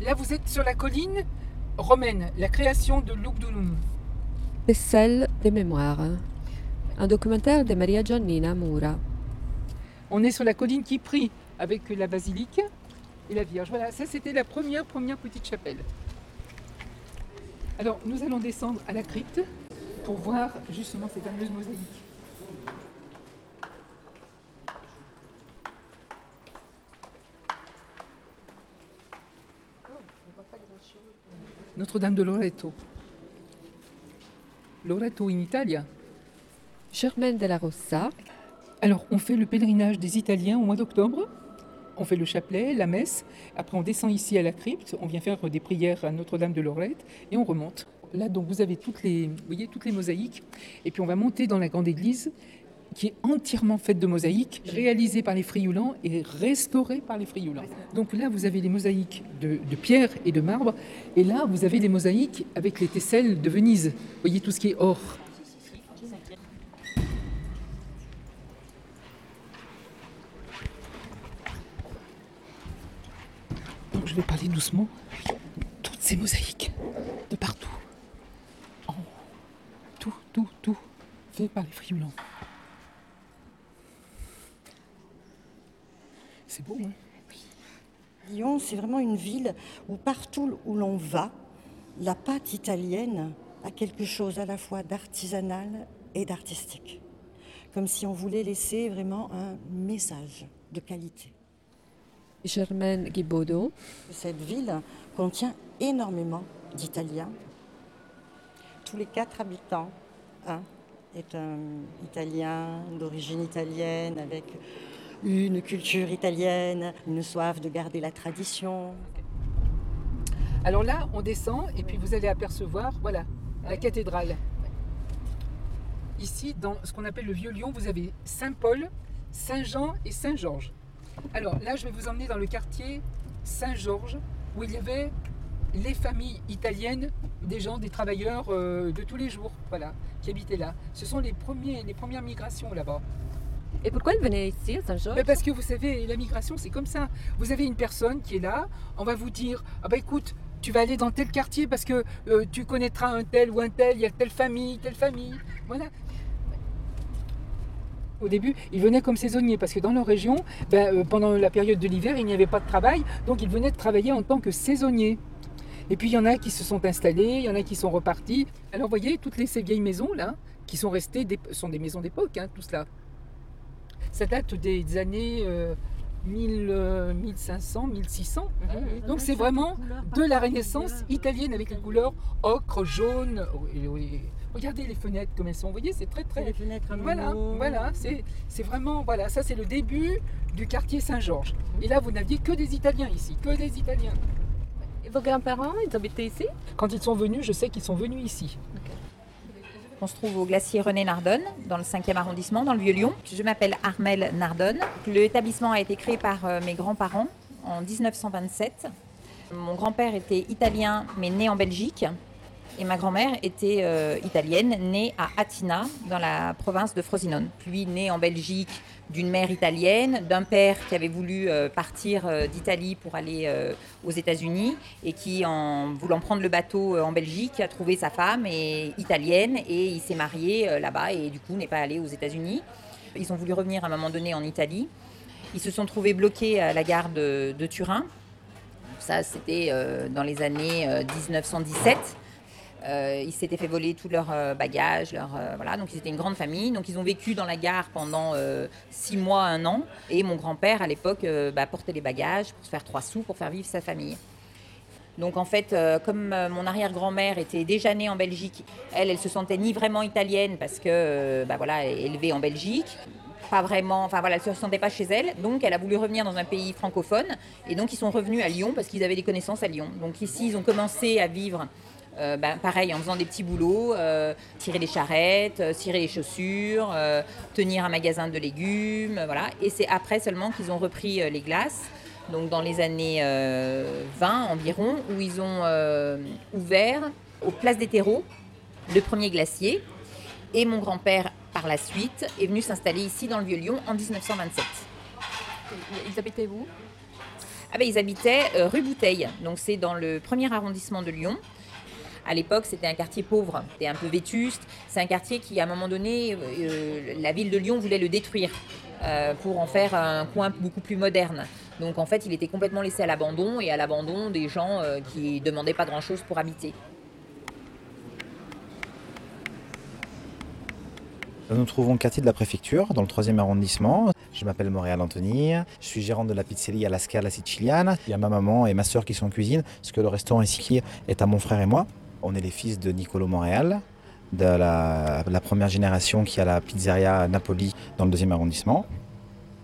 Là, vous êtes sur la colline romaine, la création de Lugdunum. Tessel des mémoires. Un documentaire de Maria Giannina Mura. On est sur la colline qui prie avec la basilique et la Vierge. Voilà, ça c'était la première, première petite chapelle. Alors, nous allons descendre à la crypte pour voir justement ces fameuses mosaïques. Notre-Dame de Loreto. Loreto in Italia. Germaine de la Rossa. Alors, on fait le pèlerinage des Italiens au mois d'octobre. On fait le chapelet, la messe. Après, on descend ici à la crypte. On vient faire des prières à Notre-Dame de Lorette et on remonte. Là, donc, vous avez toutes les, vous voyez, toutes les mosaïques. Et puis, on va monter dans la grande église qui est entièrement faite de mosaïques, réalisée par les frioulants et restaurée par les frioulants. Donc là, vous avez les mosaïques de, de pierre et de marbre, et là, vous avez les mosaïques avec les tesselles de Venise. Vous voyez tout ce qui est or. Donc je vais parler doucement. Toutes ces mosaïques, de partout, en haut, tout, tout, tout, fait par les frioulants. Beau, hein Lyon, c'est vraiment une ville où partout où l'on va, la pâte italienne a quelque chose à la fois d'artisanal et d'artistique. Comme si on voulait laisser vraiment un message de qualité. Germaine Guibaudot. Cette ville contient énormément d'Italiens. Tous les quatre habitants, un est un Italien d'origine italienne avec une culture italienne, une soif de garder la tradition. Alors là, on descend et puis vous allez apercevoir, voilà, la cathédrale. Ici, dans ce qu'on appelle le Vieux Lyon, vous avez Saint-Paul, Saint-Jean et Saint-Georges. Alors là, je vais vous emmener dans le quartier Saint-Georges, où il y avait les familles italiennes, des gens, des travailleurs euh, de tous les jours, voilà, qui habitaient là. Ce sont les, premiers, les premières migrations là-bas. Et pourquoi elle venait ici à Saint-Georges Mais parce que vous savez, la migration, c'est comme ça. Vous avez une personne qui est là, on va vous dire Ah bah écoute, tu vas aller dans tel quartier parce que euh, tu connaîtras un tel ou un tel, il y a telle famille, telle famille. Voilà. Au début, ils venaient comme saisonniers parce que dans leur région, ben, euh, pendant la période de l'hiver, il n'y avait pas de travail, donc ils venaient travailler en tant que saisonniers. Et puis il y en a qui se sont installés, il y en a qui sont repartis. Alors vous voyez, toutes les, ces vieilles maisons là, qui sont restées, sont des maisons d'époque, hein, tout cela. Ça date des années euh, 1000, euh, 1500, 1600. Donc c'est vraiment de la Renaissance italienne avec les couleurs ocre, jaune. et- et- regardez les fenêtres comme elles sont. Vous voyez, c'est très très. Les fenêtres à Voilà, voilà, c'est c'est vraiment voilà, ça c'est le début du quartier Saint-Georges. Et là, vous n'aviez que des Italiens ici, que des Italiens. Et vos grands-parents, ils habitaient ici? Quand ils sont venus, je sais qu'ils sont venus ici. On se trouve au glacier René Nardonne, dans le 5e arrondissement, dans le Vieux-Lyon. Je m'appelle Armelle Nardonne. L'établissement a été créé par euh, mes grands-parents en 1927. Mon grand-père était italien, mais né en Belgique. Et ma grand-mère était euh, italienne, née à Atina, dans la province de Frosinone. Lui, né en Belgique d'une mère italienne, d'un père qui avait voulu euh, partir euh, d'Italie pour aller aux États-Unis et qui, en voulant prendre le bateau en Belgique, a trouvé sa femme est italienne et il s'est marié là-bas et du coup n'est pas allé aux États-Unis. Ils ont voulu revenir à un moment donné en Italie. Ils se sont trouvés bloqués à la gare de, Turin. Ça, c'était dans les années euh, 1917. Euh, ils s'étaient fait voler tous leurs euh, bagages, leurs, euh, voilà. Donc ils étaient une grande famille. Donc ils ont vécu dans la gare pendant euh, six mois, un an. Et mon grand-père à l'époque bah, portait les bagages pour se faire trois sous pour faire vivre sa famille. Donc en fait, comme mon arrière-grand-mère était déjà née en Belgique, elle, elle se sentait ni vraiment italienne parce que, bah voilà, élevée en Belgique, pas vraiment, enfin voilà, elle se sentait pas chez elle. Donc elle a voulu revenir dans un pays francophone et donc ils sont revenus à Lyon parce qu'ils avaient des connaissances à Lyon. Donc ici, ils ont commencé à vivre. Euh, bah, pareil, en faisant des petits boulots, euh, tirer les charrettes, euh, cirer les chaussures, euh, tenir un magasin de légumes, voilà. Et c'est après seulement qu'ils ont repris les glaces donc dans les années euh, 20 environ, où ils ont ouvert aux places des terreaux le premier glacier. Et mon grand-père, par la suite, est venu s'installer ici dans le Vieux-Lyon en 1927. Ils habitaient où? Ah ben, Ils habitaient rue Bouteille, donc c'est dans le premier arrondissement de Lyon. À l'époque, c'était un quartier pauvre, c'était un peu vétuste. C'est un quartier qui, à un moment donné, euh, la ville de Lyon voulait le détruire euh, pour en faire un coin beaucoup plus moderne. Donc en fait, il était complètement laissé à l'abandon et à l'abandon des gens euh, qui demandaient pas grand-chose pour habiter. Nous nous trouvons au quartier de la préfecture, dans le 3e arrondissement. Je m'appelle Montréal Anthony, je suis gérante de la pizzeria La Scala Siciliana. Il y a ma maman et ma soeur qui sont en cuisine, parce que le restaurant ici est à mon frère et moi. On est les fils de Nicolo Montréal, de la, la première génération qui a la pizzeria Napoli dans le 2e arrondissement.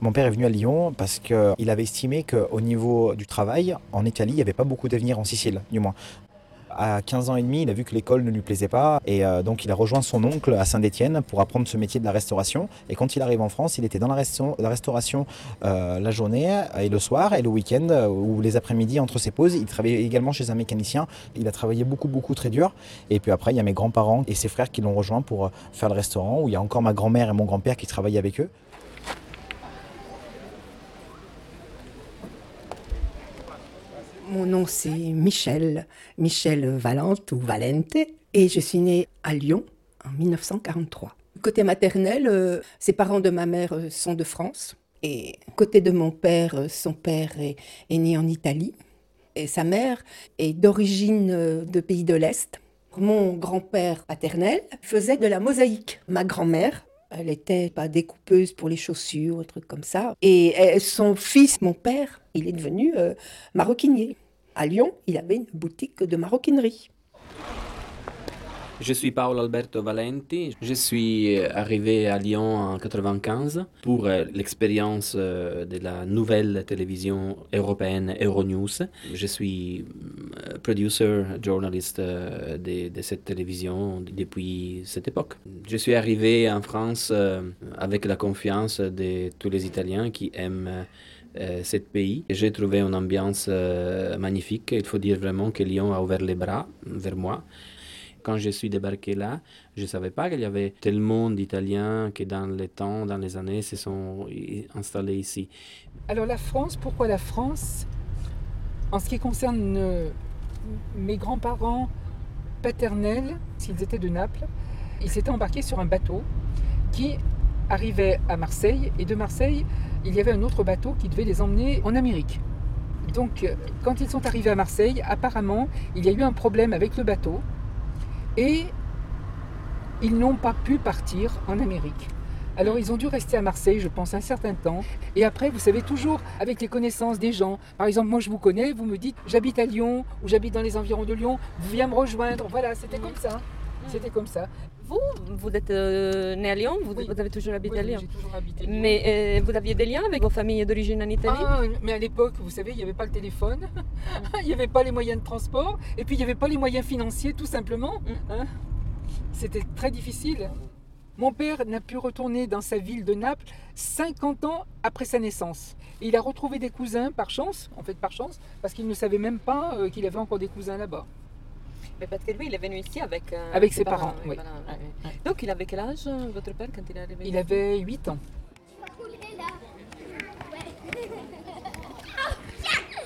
Mon père est venu à Lyon parce qu'il avait estimé qu'au niveau du travail, en Italie, il n'y avait pas beaucoup d'avenir en Sicile, du moins. À 15 ans et demi, il a vu que l'école ne lui plaisait pas et euh, donc il a rejoint son oncle à Saint-Étienne pour apprendre ce métier de la restauration. Et quand il arrive en France, il était dans la, resta- la restauration euh, la journée et le soir et le week-end euh, ou les après-midi entre ses pauses. Il travaillait également chez un mécanicien. Il a travaillé beaucoup, beaucoup très dur. Et puis après, il y a mes grands-parents et ses frères qui l'ont rejoint pour faire le restaurant où il y a encore ma grand-mère et mon grand-père qui travaillaient avec eux. Mon nom c'est Michel, Michel Valente ou Valente, et je suis née à Lyon en 1943. Côté maternel, euh, ses parents de ma mère euh, sont de France, et côté de mon père, euh, son père est, né en Italie, et sa mère est d'origine de pays de l'Est. Mon grand-père paternel faisait de la mosaïque. Ma grand-mère, elle était pas découpeuse pour les chaussures, un truc comme ça. Et son fils, mon père, il est devenu euh, maroquinier. À Lyon, il avait une boutique de maroquinerie. Je suis Paolo Alberto Valenti. Je suis euh, arrivé à Lyon en 95 pour euh, l'expérience de la nouvelle télévision européenne Euronews. Je suis producer, journaliste de, cette télévision depuis cette époque. Je suis arrivé en France avec la confiance de tous les Italiens qui aiment euh, pays. J'ai trouvé une ambiance euh, magnifique. Il faut dire vraiment que Lyon a ouvert les bras vers moi. Quand je suis débarqué là, je ne savais pas qu'il y avait tellement d'Italiens qui, dans le temps, dans les années, se sont installés ici. Alors la France, pourquoi la France? En ce qui concerne euh, mes grands-parents paternels, s'ils étaient de Naples, ils s'étaient embarqués sur un bateau qui arrivait à Marseille et de Marseille, il y avait un autre bateau qui devait les emmener en Amérique. Donc euh, quand ils sont arrivés à Marseille, apparemment, il y a eu un problème avec le bateau et ils n'ont pas pu partir en Amérique. Alors ils ont dû rester à Marseille, je pense, un certain temps. Et après, vous savez, toujours avec les connaissances des gens. Par exemple, moi je vous connais, vous me dites j'habite à Lyon ou j'habite dans les environs de Lyon, vous viens me rejoindre. Voilà, c'était comme ça. C'était comme ça. Vous, vous êtes euh, né à Lyon, vous, Oui. vous avez toujours habité Oui, à Lyon. j'ai toujours habité à Lyon. Mais euh, vous aviez des liens avec vos familles d'origine en Italie? Ah, mais à l'époque, vous savez, il n'y avait pas le téléphone, il n'y avait pas les moyens de transport, et puis il n'y avait pas les moyens financiers, tout simplement. hein. C'était très difficile. Mon père n'a pu retourner dans sa ville de Naples 50 ans après sa naissance. Et il a retrouvé des cousins par chance, en fait par chance, parce qu'il ne savait même pas euh, qu'il avait encore des cousins là-bas. Mais parce que lui, il est venu ici avec, euh, Avec ses parents, oui. voilà, Ouais, ouais. ouais. Donc, il avait quel âge, euh, votre père, quand il est arrivé Il avait 8 ans.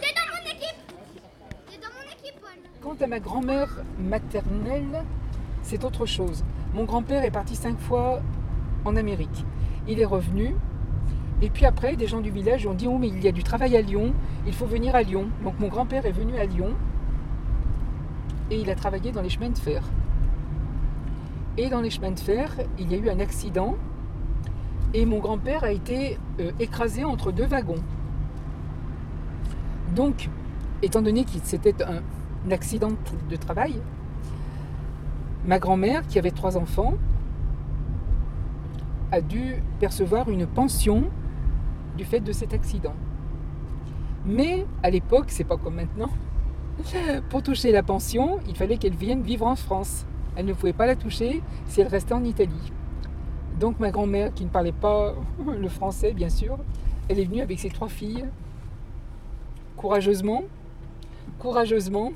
C'est dans mon équipe C'est dans mon équipe, Paul Quant à ma grand-mère maternelle, c'est autre chose. Mon grand-père est parti cinq fois en Amérique. Il est revenu. Et puis après, des gens du village ont dit Oh, mais il y a du travail à Lyon, il faut venir à Lyon. Donc mon grand-père est venu à Lyon et il a travaillé dans les chemins de fer. Et dans les chemins de fer, il y a eu un accident et mon grand-père a été euh, écrasé entre deux wagons. Donc, étant donné que c'était un, un accident de travail, ma grand-mère, qui avait trois enfants, a dû percevoir une pension du fait de cet accident. Mais à l'époque, c'est pas comme maintenant. Pour toucher la pension, il fallait qu'elle vienne vivre en France. Elle ne pouvait pas la toucher si elle restait en Italie. Donc ma grand-mère, qui ne parlait pas le français, bien sûr, elle est venue avec ses trois filles, courageusement, courageusement,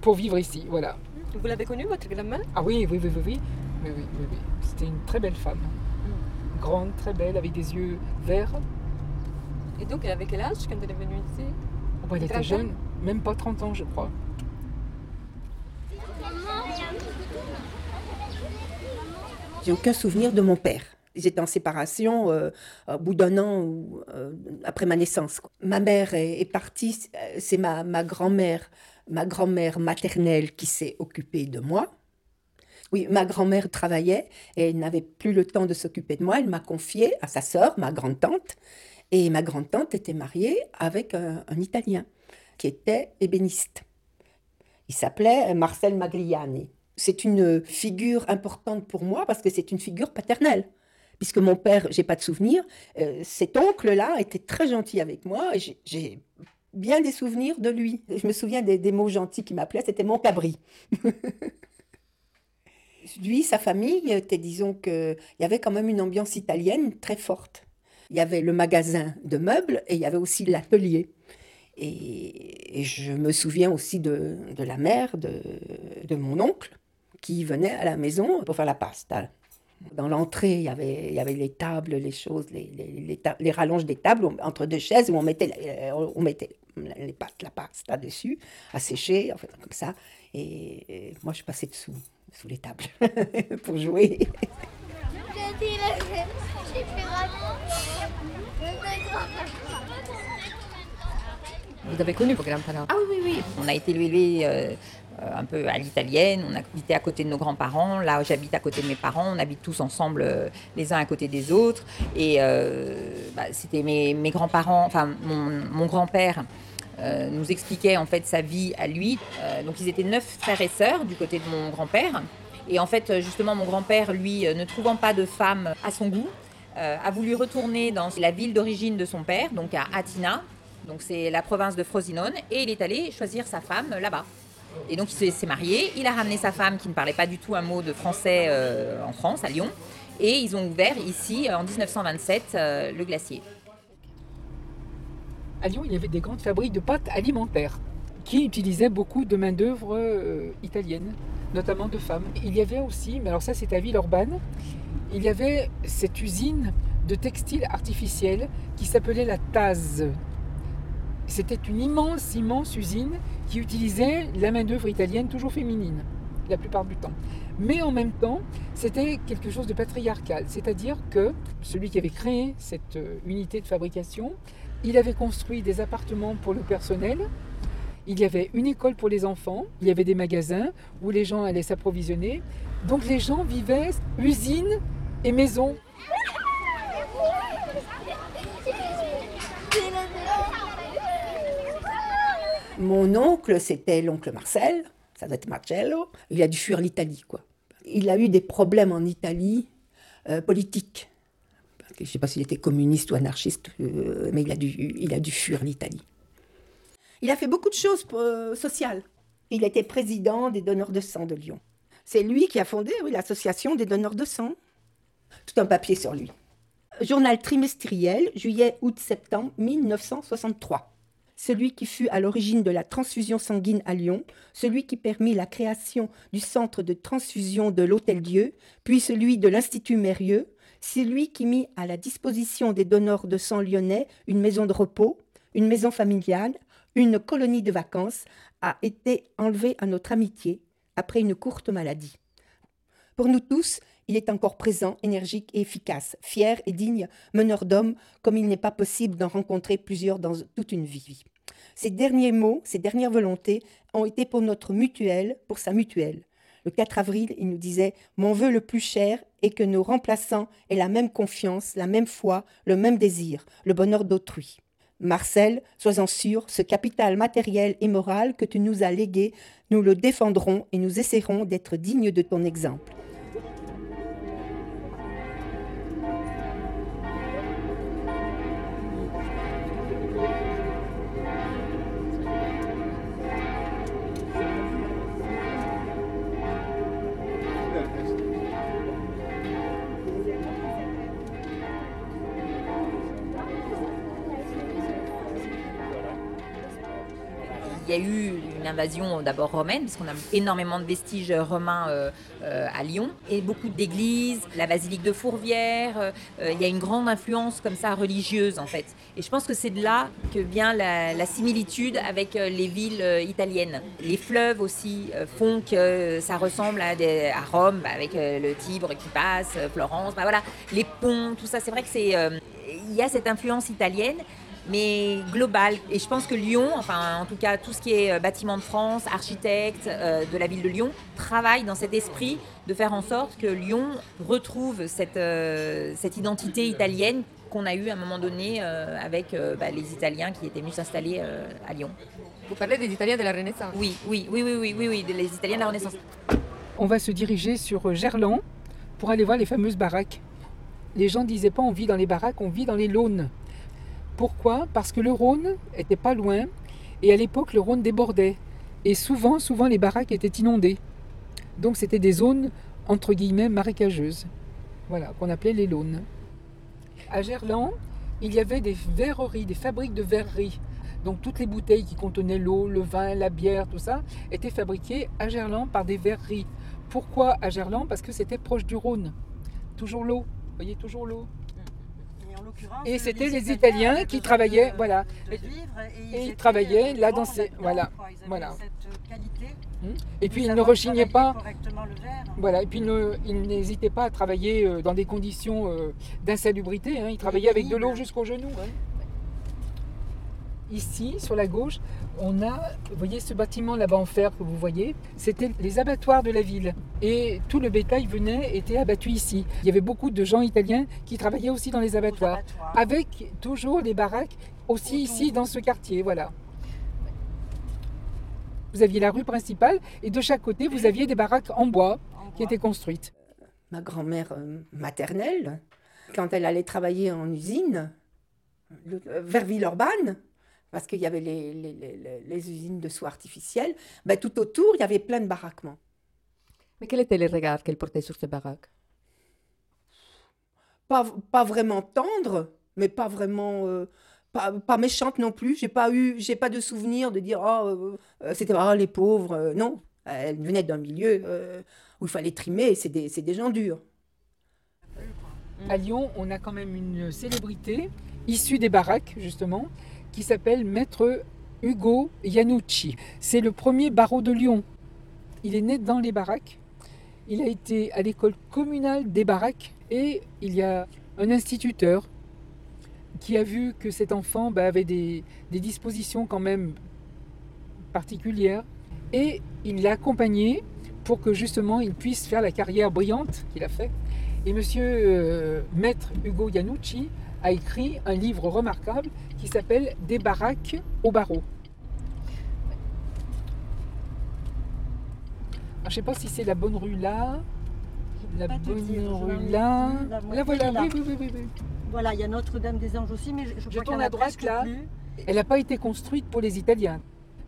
pour vivre ici. Voilà. Vous l'avez connu, votre grand-mère? Ah oui, oui, oui, oui, oui. Oui, oui, oui, oui. C'était une très belle femme. Grande, très belle, avec des yeux verts. Et donc, elle avait quel âge quand elle est venue ici? Elle était jeune, même pas 30 ans, je crois. J'ai aucun souvenir de mon père. J'étais en séparation euh, au bout d'un an euh, après ma naissance. Ma mère est, partie, euh, c'est ma, ma grand-mère, ma grand-mère maternelle qui s'est occupée de moi. Oui, ma grand-mère travaillait et elle n'avait plus le temps de s'occuper de moi. Elle m'a confiée à sa sœur, ma grande-tante. Et ma grande-tante était mariée avec un Italien qui était ébéniste. Il s'appelait Marcel Magliani. C'est une figure importante pour moi parce que c'est une figure paternelle. Puisque mon père, j'ai pas de souvenir, euh, cet oncle-là était très gentil avec moi et j'ai- bien des souvenirs de lui. Je me souviens des, mots gentils qu'il m'appelait, c'était mon cabri. lui, sa famille, était, disons que il y avait quand même une ambiance italienne très forte. Il y avait le magasin de meubles et il y avait aussi l'atelier. Et, je me souviens aussi de, de la mère de, de mon oncle qui venait à la maison pour faire la pasta. Dans l'entrée, il y avait, il y avait les tables, les choses, les, les, les rallonges des tables entre deux chaises où on mettait, euh, on mettait les pâtes, la pasta dessus, à sécher, en fait, comme ça. Et, et moi, je passais dessous, sous les tables, pour jouer. J'ai dit, j'ai fait vraiment. Vous avez connu vos grands-parents Ah oui, oui, oui. On a été élevés euh, un peu à l'italienne, on a habité à côté de nos grands-parents. Là, j'habite à côté de mes parents, on habite tous ensemble, euh, les uns à côté des autres. Et euh, bah, c'était mes, mes grands-parents, enfin mon, mon grand-père. euh, nous expliquait en fait sa vie à lui. Donc ils étaient neuf frères et sœurs du côté de mon grand-père. Et en fait, justement, mon grand-père, lui, ne trouvant pas de femme à son goût, a voulu retourner dans la ville d'origine de son père, donc à Atina. Donc c'est la province de Frosinone. Et il est allé choisir sa femme là-bas. Et donc il s'est- marié. Il a ramené sa femme qui ne parlait pas du tout un mot de français euh, en France, à Lyon. Et ils ont ouvert ici, euh, en 1927, euh, le glacier. À Lyon, il y avait des grandes fabriques de pâtes alimentaires qui utilisaient beaucoup de main-d'œuvre italienne, notamment de femmes. Il y avait aussi, mais alors ça c'est à Villeurbanne, il y avait cette usine de textiles artificiels qui s'appelait la Taz. C'était une immense, immense usine qui utilisait la main-d'œuvre italienne, toujours féminine, la plupart du temps. Mais en même temps, c'était quelque chose de patriarcal, c'est-à-dire que celui qui avait créé cette euh, unité de fabrication il avait construit des appartements pour le personnel. Il y avait une école pour les enfants. Il y avait des magasins où les gens allaient s'approvisionner. Donc les gens vivaient usine et maison. Mon oncle, c'était l'oncle Marcel, ça doit être Marcello. Il a dû fuir l'Italie, quoi. Il a eu des problèmes en Italie euh, politiques. Je ne sais pas s'il était communiste ou anarchiste, euh, mais il a, dû, il a dû fuir l'Italie. Il a fait beaucoup de choses euh, sociales. Il était président des donneurs de sang de Lyon. C'est lui qui a fondé l'association des donneurs de sang. Tout un papier sur lui. Journal trimestriel, juillet, août, septembre 1963 celui qui fut à l'origine de la transfusion sanguine à Lyon, celui qui permit la création du centre de transfusion de l'Hôtel-Dieu, puis celui de l'Institut Mérieux, celui qui mit à la disposition des donneurs de sang lyonnais une maison de repos, une maison familiale, une colonie de vacances, a été enlevé à notre amitié après une courte maladie. Pour nous tous, il est encore présent, énergique et efficace, fier et digne, meneur d'hommes, comme il n'est pas possible d'en rencontrer plusieurs dans toute une vie. Ces derniers mots, ces dernières volontés ont été pour notre mutuelle, pour sa mutuelle. Le 4 avril, il nous disait Mon vœu le plus cher est que nos remplaçants aient la même confiance, la même foi, le même désir, le bonheur d'autrui. Marcel, sois-en sûr, ce capital matériel et moral que tu nous as légué, nous le défendrons et nous essaierons d'être dignes de ton exemple. Il y a eu une invasion d'abord romaine, parce qu'on a énormément de vestiges romains euh, euh, à Lyon, et beaucoup d'églises, la basilique de Fourvière. euh, euh, il y a une grande influence comme ça religieuse en fait. Et je pense que c'est de là que vient la, similitude avec euh, les villes euh, italiennes. Les fleuves aussi euh, font que ça ressemble à, à Rome, bah, avec euh, le Tibre qui passe, euh, Florence, bah, voilà, les ponts, tout ça. C'est vrai que c'est, euh, il y a cette influence italienne mais globale. Et je pense que Lyon, enfin en tout cas tout ce qui est euh, bâtiment de France, architecte euh, de la ville de Lyon, travaille dans cet esprit de faire en sorte que Lyon retrouve cette, euh, cette identité italienne qu'on a eue à un moment donné euh, avec euh, bah, les Italiens qui étaient venus s'installer euh, à Lyon. Vous parlez des Italiens de la Renaissance Oui, oui, oui, oui, oui, oui, oui, les Italiens de la Renaissance. On va se diriger sur Gerland pour aller voir les fameuses baraques. Les gens disaient pas on vit dans les baraques, on vit dans les Launes. Pourquoi? Parce que le Rhône était pas loin et à l'époque le Rhône débordait. Et souvent, souvent les baraques étaient inondées. Donc c'était des zones entre guillemets marécageuses. Voilà, qu'on appelait les Launes. À Gerland, il y avait des verreries, des fabriques de verreries. Donc toutes les bouteilles qui contenaient l'eau, le vin, la bière, tout ça, étaient fabriquées à Gerland par des verreries. Pourquoi à Gerland? Parce que c'était proche du Rhône. Toujours l'eau. Voyez, toujours l'eau? Et, c'était les Italiens qui travaillaient, de- voilà. de et, Et ils travaillaient là dans ces- voilà, voilà. cette qualité. Et puis ils ne rechignaient pas. le verre. Voilà, et puis ils n'hésitaient pas à travailler euh, dans des conditions euh, d'insalubrité. hein. Ils travaillaient avec de l'eau jusqu'aux genoux. hein. Ici, sur la gauche, on a, vous voyez ce bâtiment là-bas en fer que vous voyez, c'était les abattoirs de la ville. Et tout le bétail venait, était abattu ici. Il y avait beaucoup de gens italiens qui travaillaient aussi dans les abattoirs. abattoirs. Avec toujours des baraques aussi ici dans ce quartier, voilà. Vous aviez la rue principale et de chaque côté, vous aviez des baraques en bois En qui bois. étaient construites. Ma grand-mère euh, maternelle, quand elle allait travailler en usine, euh, vers Villeurbanne, parce qu'il y avait les, les- les- les- les usines de soie artificielle, ben, tout autour, il y avait plein de baraquements. Mais quel était le regard qu'elle portait sur ces baraques Pas, pas vraiment tendre, mais pas vraiment... euh, pas, pas méchante non plus. J'ai pas eu, j'ai pas de souvenir de dire oh euh, euh, c'était oh, les pauvres. euh, non, elle venait d'un milieu euh, où il fallait trimer. C'est des, c'est des gens durs. À Lyon, on a quand même une célébrité issue des baraques, justement, qui s'appelle Maître Hugo Iannucci. C'est le premier barreau de Lyon. Il est né dans les baraques. Il a été à l'école communale des baraques et il y a un instituteur qui a vu que cet enfant bah, avait des, dispositions quand même particulières et il l'a accompagné pour que justement il puisse faire la carrière brillante qu'il a fait. Et monsieur euh, Maître Hugo Iannucci a écrit un livre remarquable qui s'appelle Des baraques au barreau. Alors, je ne sais pas si c'est la bonne rue là, la bonne dire, rue là. la voilà, là. oui, oui, oui. Voilà, il y a Notre-Dame des Anges aussi, mais je, je Je tourne à droite, là. plus. Elle n'a pas été construite pour les Italiens,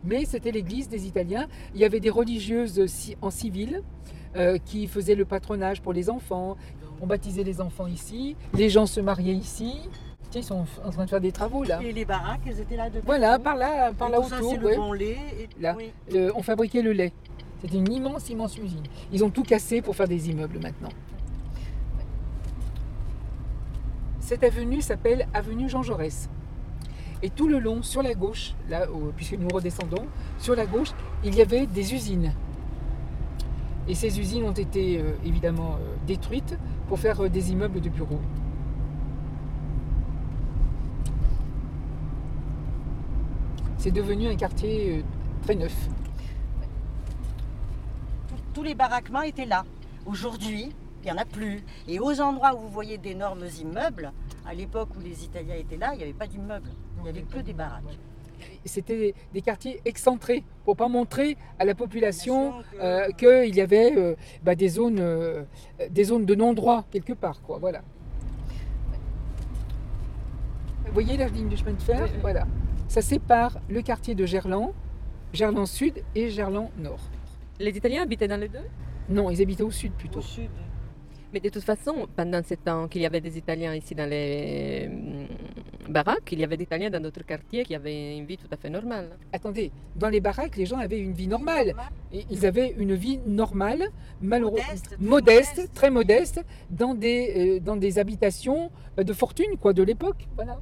mais c'était l'église des Italiens. Il y avait des religieuses en civil euh, qui faisaient le patronage pour les enfants. On baptisait les enfants ici, les gens se mariaient ici. Tiens, ils sont en train de faire des travaux là. Et les baraques, elles étaient là depuis. Voilà, par là, par Et là tout autour. c'est ouais. le bon lait. et- Là. oui. Euh, on fabriquait le lait. C'était une immense, immense usine. Ils ont tout cassé pour faire des immeubles maintenant. Cette avenue s'appelle avenue Jean Jaurès. Et tout le long, sur la gauche, là, puisque nous redescendons, sur la gauche, il y avait des usines. Et ces usines ont été euh, évidemment euh, détruites pour faire euh, des immeubles de bureaux. C'est devenu un quartier très neuf. Tous les baraquements étaient là. Aujourd'hui, il n'y en a plus. Et aux endroits où vous voyez d'énormes immeubles, à l'époque où les Italiens étaient là, il n'y avait pas d'immeubles. Il n'y avait que des baraques. C'était des quartiers excentrés pour pas montrer à la population euh, qu'il y avait euh, bah, des, zones, euh, des zones de non-droit quelque part. Quoi, voilà. Vous voyez la ligne de chemin de fer? Voilà. Ça sépare le quartier de Gerland, Gerland Sud et Gerland Nord. Les Italiens habitaient dans les deux? Non, ils habitaient au sud plutôt. Au sud. Mais de toute façon, pendant ce temps qu'il y avait des Italiens ici dans les, baraques, il y avait des Italiens dans notre quartier qui avaient une vie tout à fait normale. Attendez, dans les baraques, les gens avaient une vie normale. Ils avaient une vie normale, malheureusement Modeste, très modeste, modeste. très modeste, dans des, euh, dans des habitations euh, de fortune, quoi, de l'époque. Voilà.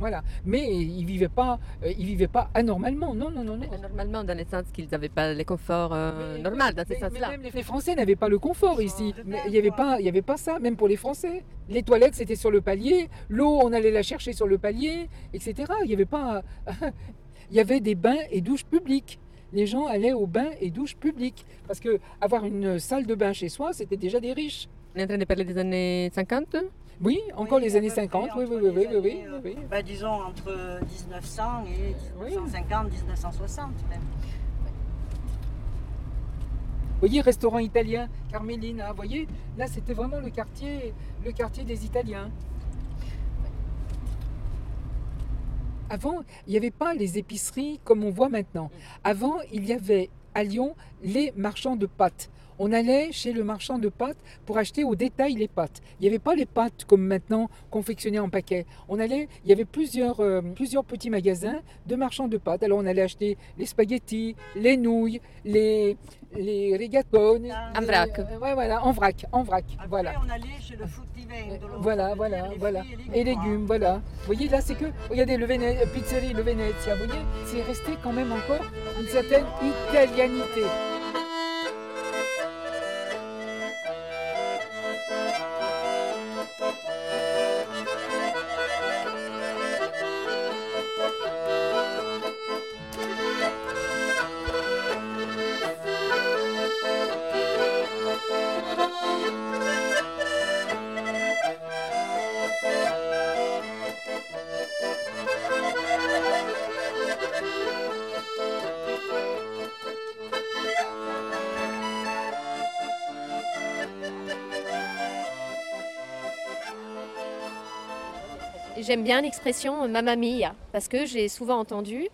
Voilà. Mais ils vivaient pas, euh, ils vivaient pas anormalement. Non, non, non, non. Mais Normalement, dans le sens qu'ils n'avaient pas le confort euh, Mais- normal dans ce sens-là. même les Français n'avaient pas le confort ici. Il n'y avait, pas- il y avait pas ça, même pour les Français. Les toilettes, c'était sur le palier. L'eau, on allait la chercher sur le palier, etc. Il y avait pas. il y avait des bains et douches publiques. Les gens allaient aux bains et douches publiques. Parce que avoir une salle de bain chez soi, c'était déjà des riches. On est en train de parler des années 50 Oui, encore Oui, les années peu près 50. Oui, oui, oui, oui, oui, oui, euh. Bah, disons entre 1900 et Oui. 1950, 1960 même. Vous voyez, restaurant italien, Carmelina, vous voyez, là c'était vraiment le quartier, le quartier des Italiens. Avant, il n'y avait pas les épiceries comme on voit maintenant. Avant, il y avait à Lyon les marchands de pâtes. On allait chez le marchand de pâtes pour acheter au détail les pâtes. Il n'y avait pas les pâtes comme maintenant confectionnées en paquet. On allait, il y avait plusieurs, euh, plusieurs petits magasins de marchands de pâtes. Alors on allait acheter les spaghettis, les nouilles, les, les rigatoni. En vrac. Euh, ouais, voilà, en vrac, en vrac. Après, voilà. on allait chez le ça Voilà, voilà, les voilà. Et légumes, voilà. Vous voyez, là, c'est que, regardez, le Véné- pizzerie, le Venezia, vous voyez, c'est resté quand même encore une certaine italianité. Thank you. J'aime bien l'expression mamma mia parce que j'ai souvent entendu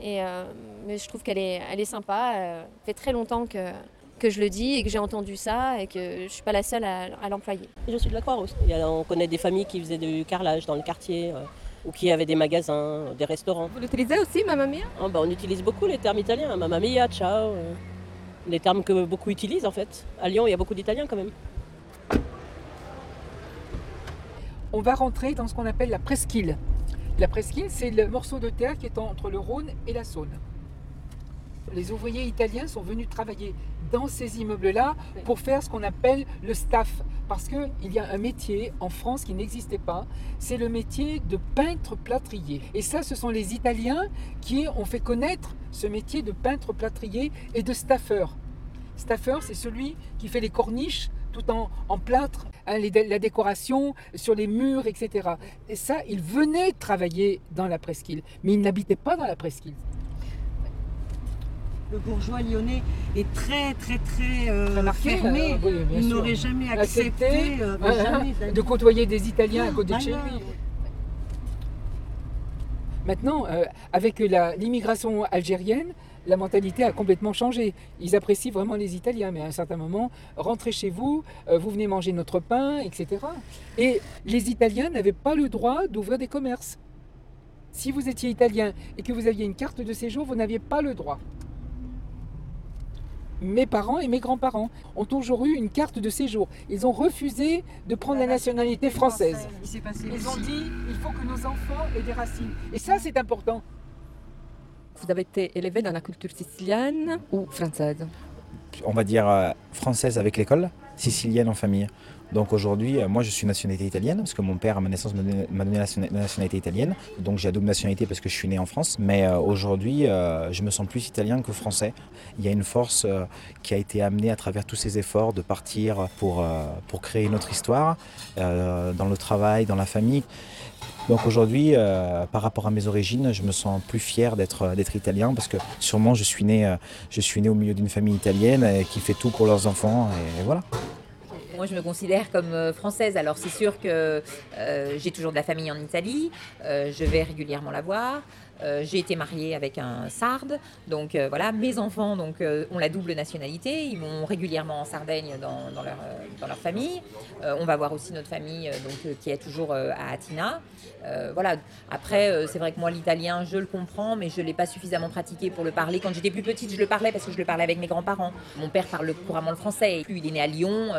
et euh, mais je trouve qu'elle est, elle est sympa. Euh, ça fait très longtemps que, que je le dis et que j'ai entendu ça et que je suis pas la seule à, à l'employer. Je suis de la Croix-Rousse. A- On connaît des familles qui faisaient du carrelage dans le quartier euh, ou qui avaient des magasins, des restaurants. Vous l'utilisez aussi, Mamma Mia? Ah, bah, on utilise beaucoup les termes italiens, mamma mia, ciao. euh, les termes que beaucoup utilisent en fait. À Lyon, il y a beaucoup d'Italiens quand même. On va rentrer dans ce qu'on appelle la presqu'île. La presqu'île, c'est le morceau de terre qui est entre le Rhône et la Saône. Les ouvriers italiens sont venus travailler dans ces immeubles-là pour faire ce qu'on appelle le staff. Parce qu'il y a un métier en France qui n'existait pas, c'est le métier de peintre plâtrier. Et ça, ce sont les Italiens qui ont fait connaître ce métier de peintre plâtrier et de staffeur. Staffeur, c'est celui qui fait les corniches tout en, en plâtre, hein, les la décoration sur les murs, etc. Et ça, ils venaient travailler dans la presqu'île, mais ils n'habitaient pas dans la presqu'île. Le bourgeois lyonnais est très, très, très euh, Remarqué, fermé. euh, oui, Il n'aurait jamais accepté, Accepté, euh, jamais de côtoyer des Italiens à côté de chez lui. Maintenant, euh, avec l'immigration algérienne, la mentalité a complètement changé. Ils apprécient vraiment les Italiens, mais à un certain moment, rentrez chez vous, euh, vous venez manger notre pain, etc. Et les Italiens n'avaient pas le droit d'ouvrir des commerces. Si vous étiez italien et que vous aviez une carte de séjour, vous n'aviez pas le droit. Mes parents et mes grands-parents ont toujours eu une carte de séjour. Ils ont refusé de prendre la nationalité française. Il s'est passé Ils ont dit il faut que nos enfants aient des racines. Et ça, c'est important. Vous avez été élevé dans la culture sicilienne ou française? On va dire, euh, française avec l'école, sicilienne en famille. Donc aujourd'hui, euh, moi je suis nationalité italienne, parce que mon père à ma naissance m'a donné, la nationa- la nationalité italienne. Donc j'ai double nationalité parce que je suis né en France. Mais euh, aujourd'hui, euh, je me sens plus italien que français. Il y a une force qui a été amenée à travers tous ces efforts de partir pour, pour créer notre histoire, dans le travail, dans la famille. Donc aujourd'hui, par rapport à mes origines, je me sens plus fier d'être d'être italien parce que sûrement je suis né, je suis né au milieu d'une famille italienne qui fait tout pour leurs enfants et voilà. Moi, je me considère comme euh, française. Alors, c'est sûr que euh, j'ai toujours de la famille en Italie. euh, je vais régulièrement la voir. Euh, j'ai été mariée avec un sarde, donc euh, voilà, mes enfants donc, euh, ont la double nationalité, ils vont régulièrement en Sardaigne dans, dans leur, dans leur famille. On va voir aussi notre famille donc, qui est toujours à Atina. Voilà. Après, c'est vrai que moi, l'italien, je le comprends, mais je ne l'ai pas suffisamment pratiqué pour le parler. Quand j'étais plus petite, je le parlais parce que je le parlais avec mes grands-parents. Mon père parle couramment le français. Il est né à Lyon,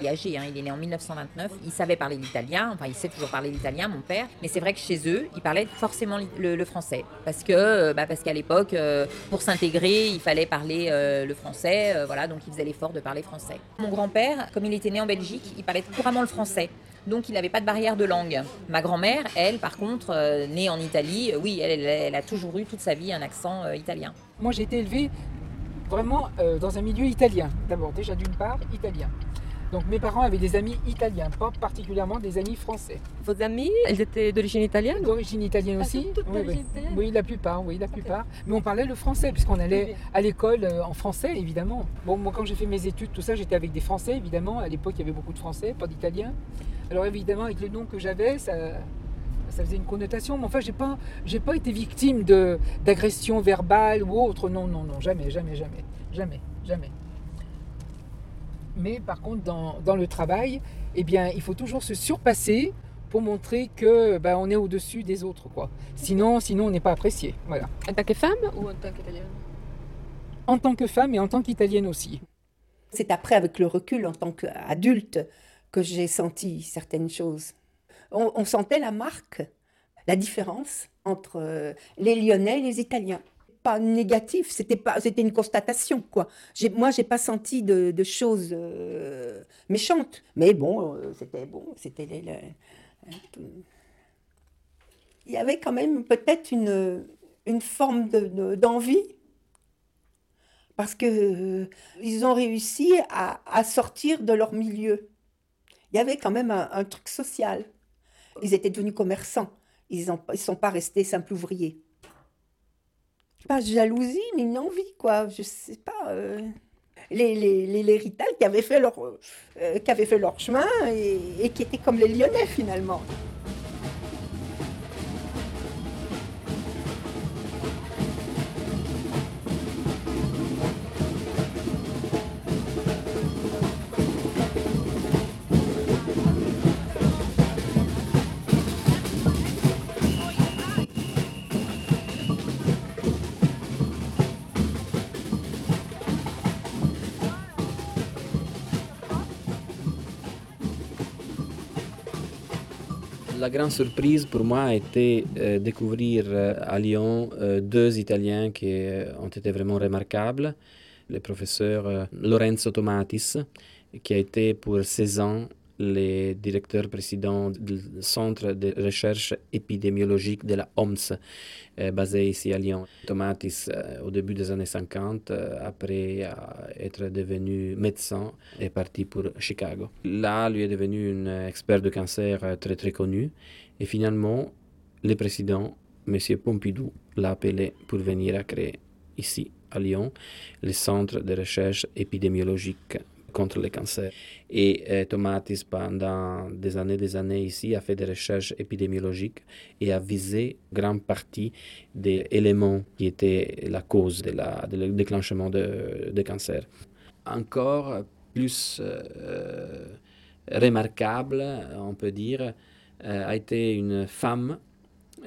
il est âgé, hein, il est né en 1929. Il savait parler l'italien, enfin, il sait toujours parler l'italien, mon père. Mais c'est vrai que chez eux, ils parlaient forcément le français. Parce que, euh, bah, parce qu'à l'époque, euh, pour s'intégrer, il fallait parler euh, le français. voilà, donc ils faisaient l'effort de parler français. Mon grand-père, comme il était né en Belgique, il parlait couramment le français. Donc il n'avait pas de barrière de langue. Ma grand-mère, elle, par contre, née en Italie, oui, elle, a toujours eu toute sa vie un accent italien. Moi, j'ai été élevée vraiment dans un milieu italien. D'abord, déjà d'une part, italien. Donc mes parents avaient des amis italiens, pas particulièrement des amis français. Vos amis, elles étaient d'origine italienne D'origine italienne Ah, aussi? toutes oui, oui. d'origine italienne oui, la plupart, oui, la plupart. Mais on parlait le français, puisqu'on allait à l'école euh, en français, évidemment. Bon, moi, quand j'ai fait mes études, tout ça, j'étais avec des Français, évidemment. À l'époque, il y avait beaucoup de Français, pas d'Italiens. Alors, évidemment, avec le nom que j'avais, ça, ça faisait une connotation. Mais enfin, j'ai pas, j'ai pas été victime de d'agression verbale ou autre. Non, non, non, jamais, jamais, jamais, jamais, jamais. Mais par contre, dans, dans le travail, eh bien, il faut toujours se surpasser pour montrer que ben, on est au-dessus des autres, quoi. Sinon, sinon, on n'est pas apprécié. Voilà. En tant que femme ou en tant qu'italienne? En tant que femme et en tant qu'italienne aussi. C'est après, avec le recul, en tant qu'adulte, que j'ai senti certaines choses. On, on sentait la marque, la différence entre euh, les Lyonnais et les Italiens. Pas négatif, c'était pas, c'était une constatation quoi. J'ai, moi, j'ai pas senti de, choses euh, méchantes, mais bon, euh, c'était bon, c'était tout- Il y avait quand même peut-être une, une forme de- de- d'envie parce que euh, ils ont réussi à, à sortir de leur milieu. Il y avait quand même un, un truc social. Ils étaient devenus commerçants. Ils ne sont pas restés simples ouvriers. Pas jalousie, mais une envie, quoi. Je sais pas. euh, Les, les, les, les Rital qui avaient fait leur, euh, qui avaient fait leur chemin et qui étaient comme les Lyonnais, finalement. La grande surprise pour moi a été euh, découvrir euh, à Lyon euh, deux Italiens qui euh, ont été vraiment remarquables. Le professeur Lorenzo Tomatis, qui a été pour 16 ans le directeur président du centre de recherche épidémiologique de la OMS, euh, basé ici à Lyon. Tomatis, euh, au début des années 50, euh, après être devenu médecin, est parti pour Chicago. Là, lui est devenu un expert de cancer très très connu. Et finalement, le président, M. Pompidou, l'a appelé pour venir à créer ici, à Lyon, le centre de recherche épidémiologique contre le cancer. Et euh, pendant des années des années ici, a fait des recherches épidémiologiques et a visé grande partie des éléments qui étaient la cause de déclenchement de, de cancer. Encore plus euh, remarquable, on peut dire, euh, a été une femme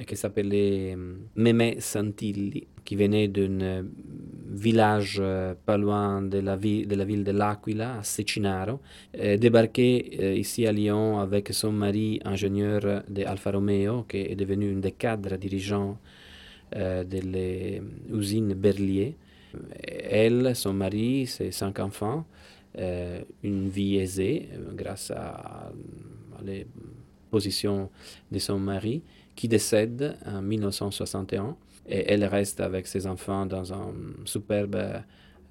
qui s'appelait euh, Mémé Santilli, qui venait d'un euh, village euh, pas loin de la, ville, de la ville de l'Aquila, à Cecinaro, euh, débarquée euh, ici à Lyon avec son mari ingénieur de Alfa Romeo, qui est devenu un des cadres dirigeants de l'usine Berlier. Elle, son mari, ses cinq enfants, une vie aisée grâce à, à les positions de son mari, qui décède en 1961 et elle reste avec ses enfants dans un superbe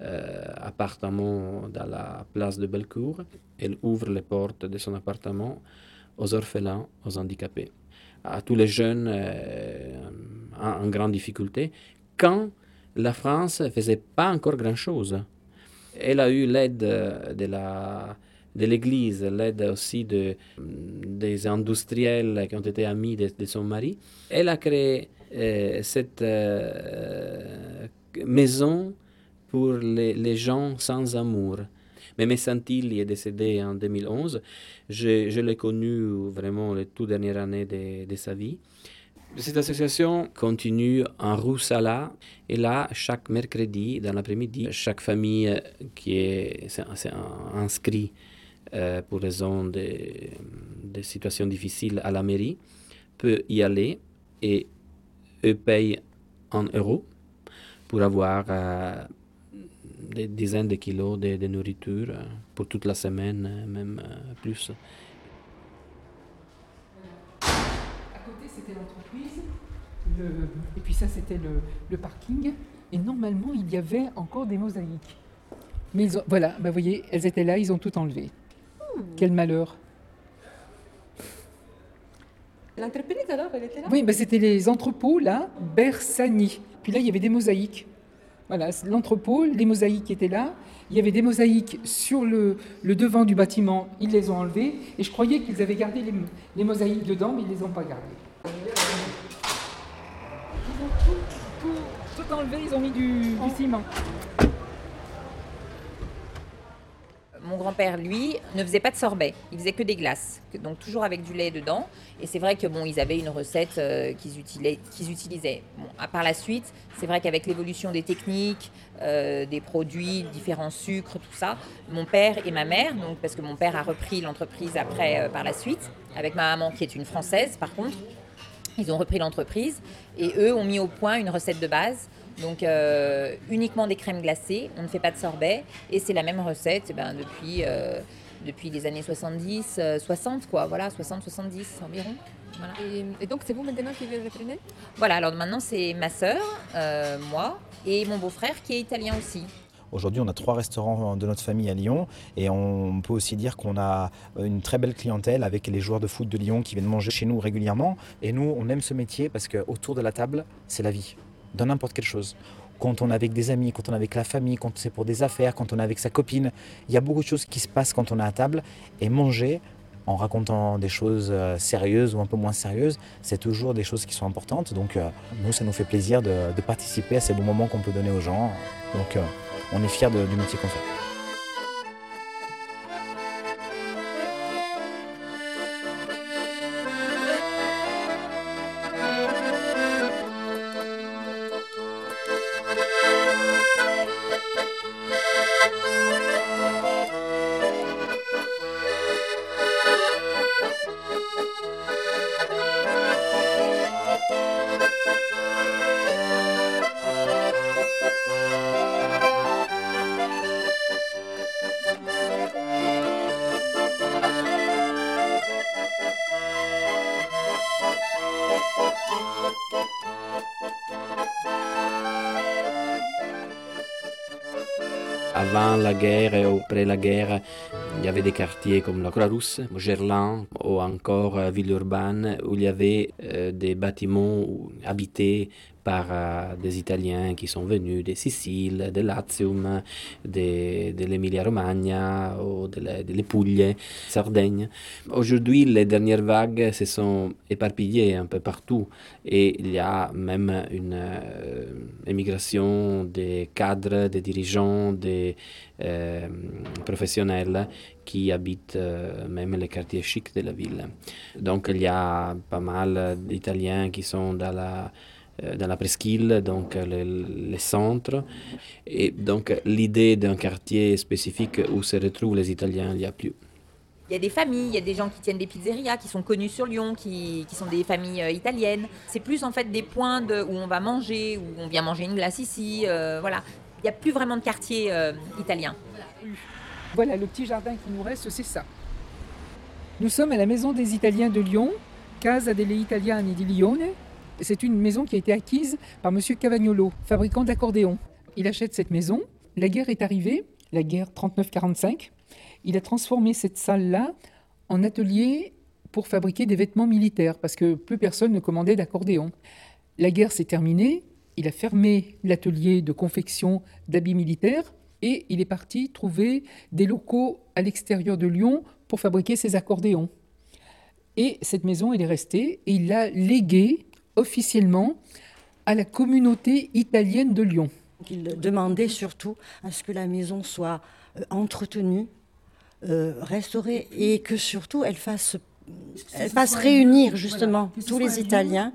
euh, appartement dans la place de Bellecour. Elle ouvre les portes de son appartement aux orphelins, aux handicapés, à tous les jeunes euh, en, grande difficulté, quand la France ne faisait pas encore grand-chose. Elle a eu l'aide de la de l'Église, l'aide aussi de, des industriels qui ont été amis de, de son mari. Elle a créé euh, cette euh, maison pour les, les, gens sans amour. Mémé Santilli est décédé en 2011. Je, je l'ai connu vraiment les toutes dernières années de, de sa vie. Cette association continue en rue Sala et là, chaque mercredi, dans l'après-midi, chaque famille qui est, est inscrite euh, pour raison de, de, situations difficiles à la mairie peut y aller et eux payent en euros pour avoir euh, des dizaines de kilos de, de nourriture euh, pour toute la semaine, même euh, plus. À côté, c'était l'entreprise, le... et puis ça, c'était le, le, parking. Et normalement, il y avait encore des mosaïques. Mais ils ont... voilà, bah, vous voyez, elles étaient là, ils ont tout enlevé. Mmh. Quel malheur. L'entreprise alors, elle était là? Oui, bah, c'était les entrepôts là, Bersani. Puis là, il y avait des mosaïques. Voilà, l'entrepôt, les mosaïques étaient là. Il y avait des mosaïques sur le, le, devant du bâtiment, ils les ont enlevées. Et je croyais qu'ils avaient gardé les, les, mosaïques dedans, mais ils ne les ont pas gardées. Ils ont tout, tout, tout enlevé, ils ont mis du, du ciment. Mon grand-père, lui, ne faisait pas de sorbet, il faisait que des glaces, donc toujours avec du lait dedans. Et c'est vrai que bon, ils avaient une recette euh, qu'ils utilisaient. Par la suite, c'est vrai qu'avec l'évolution des techniques, euh, des produits, différents sucres, tout ça, mon père et ma mère, donc parce que mon père a repris l'entreprise après euh, par la suite, avec ma maman qui est une française par contre, ils ont repris l'entreprise et eux ont mis au point une recette de base donc euh, uniquement des crèmes glacées, on ne fait pas de sorbet et c'est la même recette eh ben, depuis, euh, depuis les années 70, euh, 60 quoi, voilà, 60-70 environ. Voilà. Et, et, donc c'est vous maintenant qui les reprenez Voilà, alors maintenant c'est ma sœur, euh, moi et mon beau-frère qui est italien aussi. Aujourd'hui, on a trois restaurants de notre famille à Lyon et on peut aussi dire qu'on a une très belle clientèle avec les joueurs de foot de Lyon qui viennent manger chez nous régulièrement. Et nous, on aime ce métier parce qu'autour de la table, c'est la vie dans n'importe quelle chose. Quand on est avec des amis, quand on est avec la famille, quand c'est pour des affaires, quand on est avec sa copine, il y a beaucoup de choses qui se passent quand on est à table. Et manger, en racontant des choses sérieuses ou un peu moins sérieuses, c'est toujours des choses qui sont importantes. Donc euh, nous, ça nous fait plaisir de, de participer à ces bons moments qu'on peut donner aux gens. Donc euh, on est fiers du métier qu'on fait. Guerre et après la guerre, il y avait des quartiers comme la Croix-Rousse, Gerland ou encore Villeurbanne où il y avait euh, des bâtiments habités par euh, des Italiens qui sont venus de Sicile, de Latium, de, l'Emilia-Romagna ou de, la, de Sardaigne. Aujourd'hui, les dernières vagues se sont éparpillées un peu partout et il y a même une euh, émigration des cadres, des dirigeants, des euh, professionnels qui habitent même les quartiers chics de la ville. Donc il y a pas mal d'Italiens qui sont dans la dans la presqu'île, donc les, les, centres. Et donc l'idée d'un quartier spécifique où se retrouvent les Italiens, il n'y a plus. Il y a des familles, il y a des gens qui tiennent des pizzerias, qui sont connus sur Lyon, qui, qui sont des familles euh, italiennes. C'est plus en fait des points de, où on va manger, où on vient manger une glace ici. Euh, voilà. Il n'y a plus vraiment de quartier euh, italien. Voilà, le petit jardin qui nous reste, c'est ça. Nous sommes à la Maison des Italiens de Lyon, Casa delle Italiane di Lione. C'est une maison qui a été acquise par M. Cavagnolo, fabricant d'accordéons. Il achète cette maison. La guerre est arrivée, la guerre 39-45. Il a transformé cette salle-là en atelier pour fabriquer des vêtements militaires, parce que plus personne ne commandait d'accordéons. La guerre s'est terminée, il a fermé l'atelier de confection d'habits militaires, et il est parti trouver des locaux à l'extérieur de Lyon pour fabriquer ses accordéons. Et cette maison, elle est restée et il l'a léguée officiellement à la communauté italienne de Lyon. Il demandait surtout à ce que la maison soit euh, entretenue, euh, restaurée et que surtout elle fasse elle fasse réunir justement tous les Italiens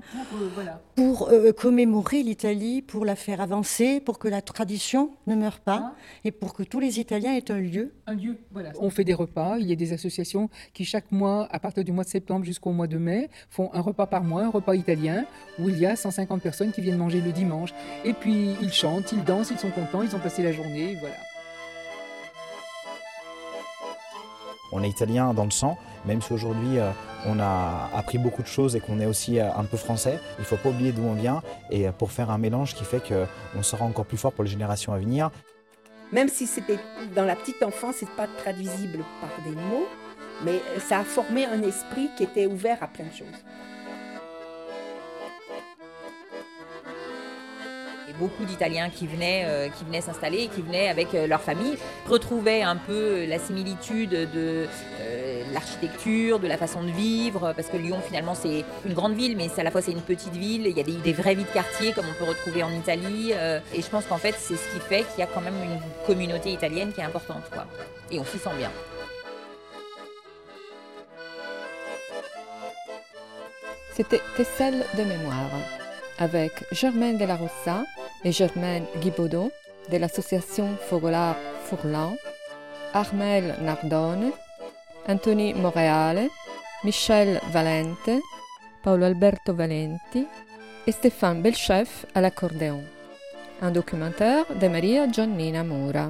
pour euh, commémorer l'Italie, pour la faire avancer, pour que la tradition ne meure pas et pour que tous les Italiens aient un lieu. Un lieu, voilà. On fait des repas, il y a des associations qui chaque mois, à partir du mois de septembre jusqu'au mois de mai, font un repas par mois, un repas italien, où il y a 150 personnes qui viennent manger le dimanche. Et puis ils chantent, ils dansent, ils sont contents, ils ont passé la journée, voilà. On est italien dans le sang, même si aujourd'hui euh, on a appris beaucoup de choses et qu'on est aussi euh, un peu français, il ne faut pas oublier d'où on vient et euh, pour faire un mélange qui fait qu'on sera encore plus fort pour les générations à venir. Même si c'était dans la petite enfance, c'est pas traduisible par des mots, mais ça a formé un esprit qui était ouvert à plein de choses. Beaucoup d'Italiens qui venaient, euh, qui venaient s'installer, qui venaient avec euh, leur famille, retrouvaient un peu la similitude de euh, l'architecture, de la façon de vivre, parce que Lyon finalement c'est une grande ville, mais à la fois c'est une petite ville, il y a des, des vraies vies de quartier comme on peut retrouver en Italie, et je pense qu'en fait c'est ce qui fait qu'il y a quand même une communauté italienne qui est importante, quoi. et on s'y sent bien. C'était Tesselle de mémoire avec Germaine de la Rossa et Germaine Guibaudot de l'association Fogolard Fourlan, Armel Nardone, Anthony Moreale, Michel Valente, Paolo Alberto Valenti et Stéphane Belchef à l'accordéon. Un documentaire de Maria Giannina Mura.